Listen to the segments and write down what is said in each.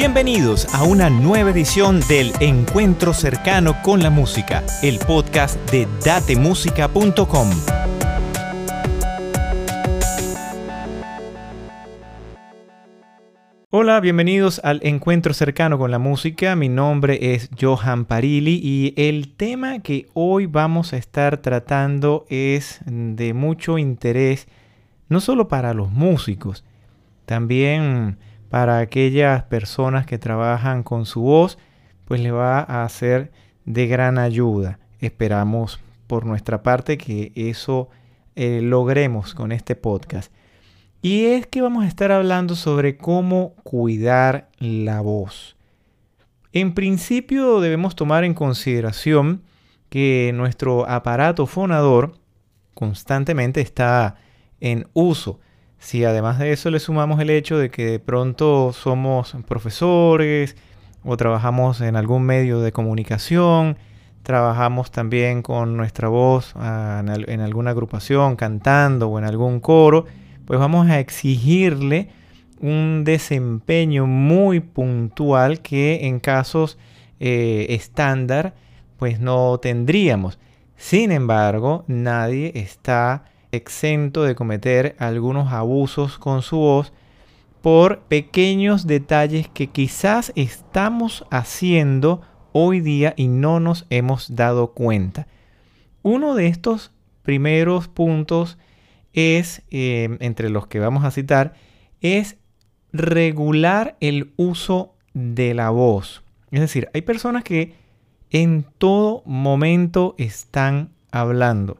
Bienvenidos a una nueva edición del Encuentro cercano con la música, el podcast de datemusica.com. Hola, bienvenidos al Encuentro cercano con la música. Mi nombre es Johan Parili y el tema que hoy vamos a estar tratando es de mucho interés no solo para los músicos, también para aquellas personas que trabajan con su voz, pues le va a ser de gran ayuda. Esperamos por nuestra parte que eso eh, logremos con este podcast. Y es que vamos a estar hablando sobre cómo cuidar la voz. En principio debemos tomar en consideración que nuestro aparato fonador constantemente está en uso. Si además de eso le sumamos el hecho de que de pronto somos profesores o trabajamos en algún medio de comunicación, trabajamos también con nuestra voz ah, en alguna agrupación, cantando o en algún coro, pues vamos a exigirle un desempeño muy puntual que en casos eh, estándar pues no tendríamos. Sin embargo, nadie está exento de cometer algunos abusos con su voz por pequeños detalles que quizás estamos haciendo hoy día y no nos hemos dado cuenta. Uno de estos primeros puntos es, eh, entre los que vamos a citar, es regular el uso de la voz. Es decir, hay personas que en todo momento están hablando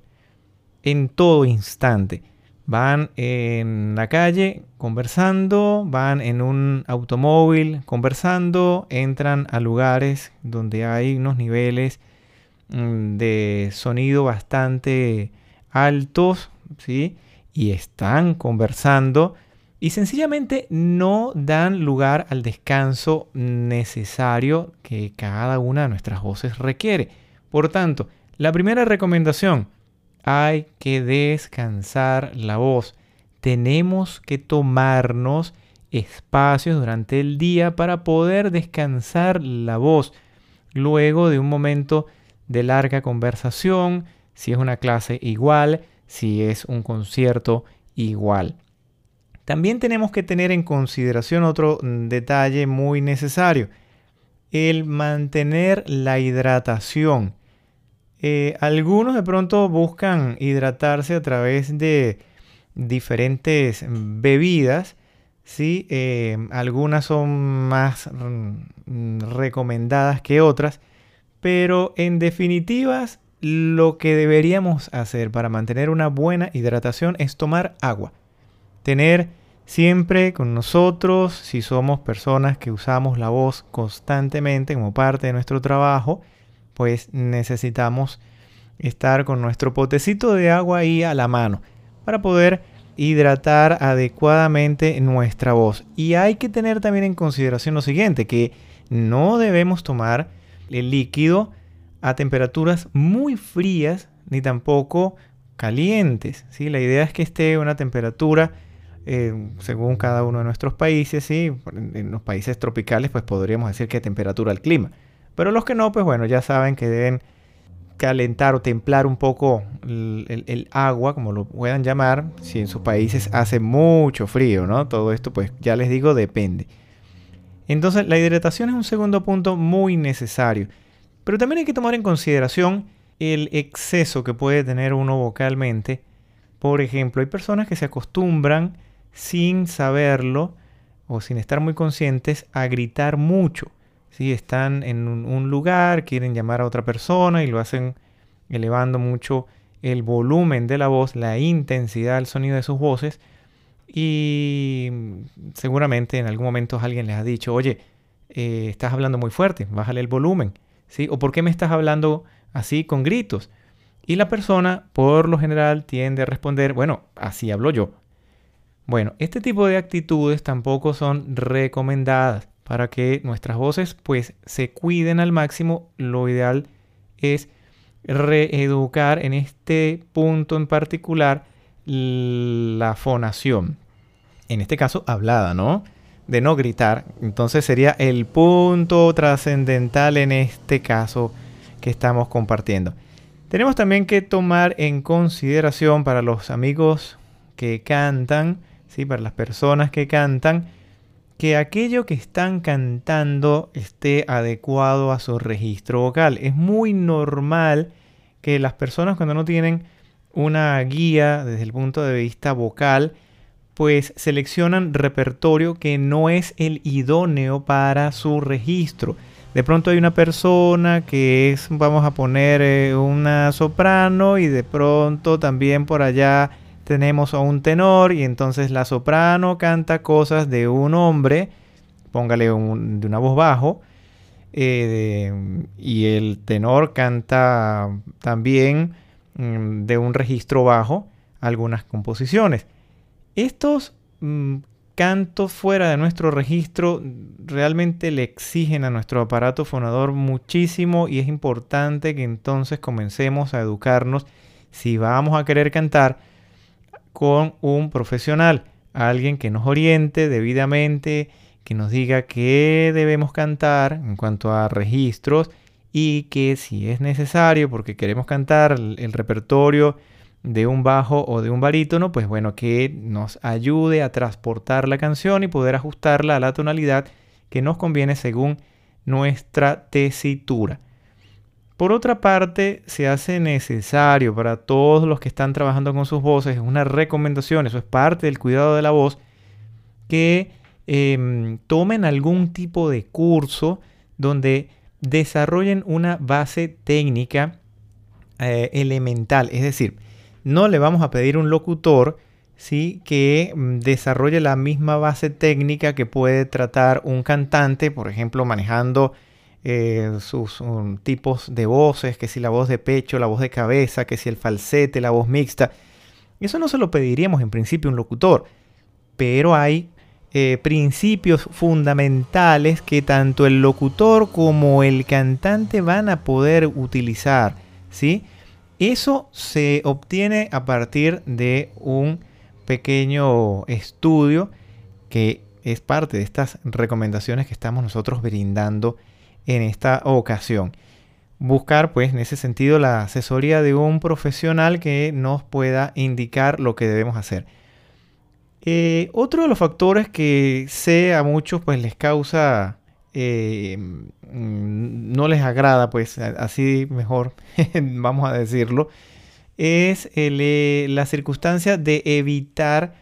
en todo instante. Van en la calle conversando, van en un automóvil conversando, entran a lugares donde hay unos niveles mm, de sonido bastante altos, ¿sí? Y están conversando y sencillamente no dan lugar al descanso necesario que cada una de nuestras voces requiere. Por tanto, la primera recomendación, hay que descansar la voz. Tenemos que tomarnos espacios durante el día para poder descansar la voz. Luego de un momento de larga conversación, si es una clase igual, si es un concierto igual. También tenemos que tener en consideración otro detalle muy necesario, el mantener la hidratación. Eh, algunos de pronto buscan hidratarse a través de diferentes bebidas. ¿sí? Eh, algunas son más mm, recomendadas que otras. Pero en definitivas, lo que deberíamos hacer para mantener una buena hidratación es tomar agua. Tener siempre con nosotros, si somos personas que usamos la voz constantemente como parte de nuestro trabajo, pues necesitamos estar con nuestro potecito de agua ahí a la mano para poder hidratar adecuadamente nuestra voz. Y hay que tener también en consideración lo siguiente, que no debemos tomar el líquido a temperaturas muy frías ni tampoco calientes. ¿sí? La idea es que esté a una temperatura eh, según cada uno de nuestros países. ¿sí? En los países tropicales pues podríamos decir que temperatura al clima. Pero los que no, pues bueno, ya saben que deben calentar o templar un poco el, agua, como lo puedan llamar, si en sus países hace mucho frío, ¿no? Todo esto, pues ya les digo, depende. Entonces, la hidratación es un segundo punto muy necesario. Pero también hay que tomar en consideración el exceso que puede tener uno vocalmente. Por ejemplo, hay personas que se acostumbran sin saberlo o sin estar muy conscientes a gritar mucho. Si Están en un, lugar, quieren llamar a otra persona y lo hacen elevando mucho el volumen de la voz, la intensidad del sonido de sus voces. Y seguramente en algún momento alguien les ha dicho, oye, eh, estás hablando muy fuerte, bájale el volumen. ¿Sí? ¿O por qué me estás hablando así con gritos? Y la persona, por lo general, tiende a responder, bueno, así hablo yo. Bueno, este tipo de actitudes tampoco son recomendadas para que nuestras voces pues se cuiden al máximo. Lo ideal es reeducar en este punto en particular la fonación. En este caso, hablada, ¿no? de no gritar. Entonces sería el punto trascendental en este caso que estamos compartiendo. Tenemos también que tomar en consideración para los amigos que cantan, ¿sí? para las personas que cantan, que aquello que están cantando esté adecuado a su registro vocal. Es muy normal que las personas cuando no tienen una guía desde el punto de vista vocal, pues seleccionan repertorio que no es el idóneo para su registro. De pronto hay una persona que es, vamos a poner, eh, una soprano y de pronto también por allá tenemos a un tenor y entonces la soprano canta cosas de un hombre, póngale de una voz bajo, eh, y el tenor canta también mm, de un registro bajo algunas composiciones. Estos mm, cantos fuera de nuestro registro realmente le exigen a nuestro aparato fonador muchísimo y es importante que entonces comencemos a educarnos si vamos a querer cantar con un profesional, alguien que nos oriente debidamente, que nos diga qué debemos cantar en cuanto a registros y que si es necesario, porque queremos cantar el, repertorio de un bajo o de un barítono, pues bueno, que nos ayude a transportar la canción y poder ajustarla a la tonalidad que nos conviene según nuestra tesitura. Por otra parte, se hace necesario para todos los que están trabajando con sus voces, una recomendación, eso es parte del cuidado de la voz, que em, tomen algún tipo de curso donde desarrollen una base técnica eh, elemental. Es decir, no le vamos a pedir un locutor ¿sí? que mm, desarrolle la misma base técnica que puede tratar un cantante, por ejemplo, manejando eh, sus um, tipos de voces, que si la voz de pecho, la voz de cabeza, que si el falsete, la voz mixta. Eso no se lo pediríamos en principio a un locutor, pero hay eh, principios fundamentales que tanto el locutor como el cantante van a poder utilizar, ¿sí? Eso se obtiene a partir de un pequeño estudio que es parte de estas recomendaciones que estamos nosotros brindando en esta ocasión. Buscar, pues, en ese sentido, la asesoría de un profesional que nos pueda indicar lo que debemos hacer. Eh, otro de los factores que sé a muchos, pues, les causa, eh, mm, no les agrada, pues, así mejor, vamos a decirlo, es eh, la circunstancia de evitar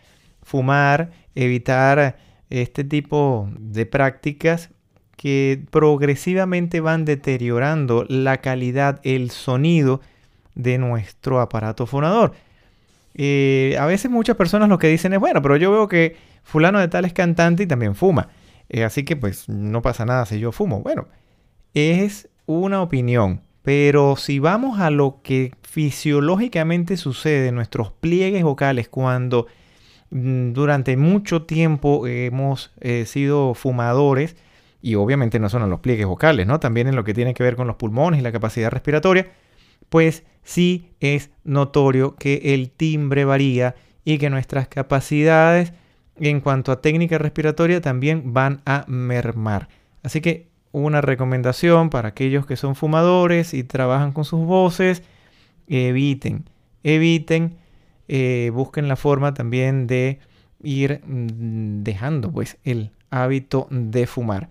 fumar, evitar este tipo de prácticas que progresivamente van deteriorando la calidad, el sonido de nuestro aparato fonador. Eh, a veces muchas personas lo que dicen es, bueno, pero yo veo que fulano de tal es cantante y también fuma. Eh, así que pues no pasa nada si yo fumo. Bueno, es una opinión. Pero si vamos a lo que fisiológicamente sucede en nuestros pliegues vocales cuando mm, durante mucho tiempo hemos eh, sido fumadores, y obviamente no solo en los pliegues vocales, ¿no? También en lo que tiene que ver con los pulmones y la capacidad respiratoria, pues sí es notorio que el timbre varía y que nuestras capacidades en cuanto a técnica respiratoria también van a mermar. Así que una recomendación para aquellos que son fumadores y trabajan con sus voces, eviten, eviten, eh, busquen la forma también de ir mm, dejando pues el hábito de fumar.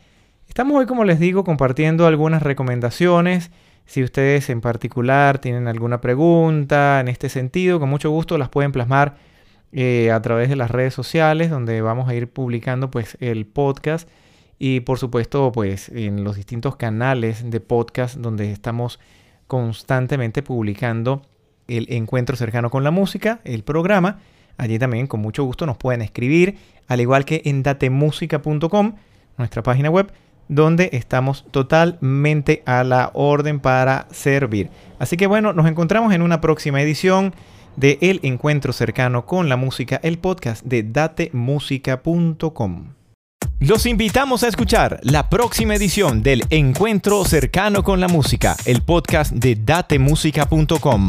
Estamos hoy, como les digo, compartiendo algunas recomendaciones. Si ustedes en particular tienen alguna pregunta en este sentido, con mucho gusto las pueden plasmar eh, a través de las redes sociales, donde vamos a ir publicando pues el podcast y por supuesto pues en los distintos canales de podcast donde estamos constantemente publicando el encuentro cercano con la música, el programa. Allí también con mucho gusto nos pueden escribir, al igual que en datemusica.com, nuestra página web donde estamos totalmente a la orden para servir. Así que bueno, nos encontramos en una próxima edición de El Encuentro Cercano con la Música, el podcast de datemusica.com. Los invitamos a escuchar la próxima edición del Encuentro Cercano con la Música, el podcast de datemusica.com.